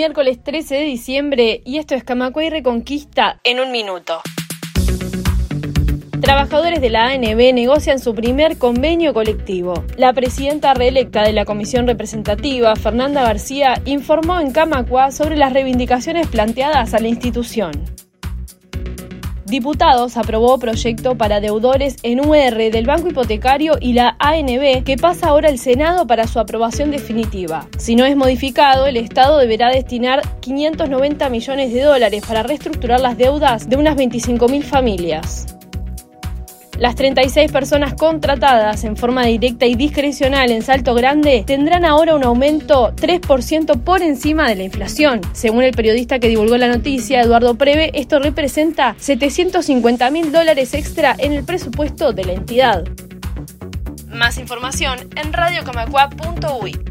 miércoles 13 de diciembre y esto es Camacuay Reconquista en un minuto. Trabajadores de la ANB negocian su primer convenio colectivo. La presidenta reelecta de la Comisión Representativa, Fernanda García, informó en Camacua sobre las reivindicaciones planteadas a la institución. Diputados aprobó proyecto para deudores en UR del Banco Hipotecario y la ANB que pasa ahora al Senado para su aprobación definitiva. Si no es modificado, el Estado deberá destinar 590 millones de dólares para reestructurar las deudas de unas 25.000 familias. Las 36 personas contratadas en forma directa y discrecional en Salto Grande tendrán ahora un aumento 3% por encima de la inflación. Según el periodista que divulgó la noticia, Eduardo Preve, esto representa 750 mil dólares extra en el presupuesto de la entidad. Más información en radiocamacua.uy.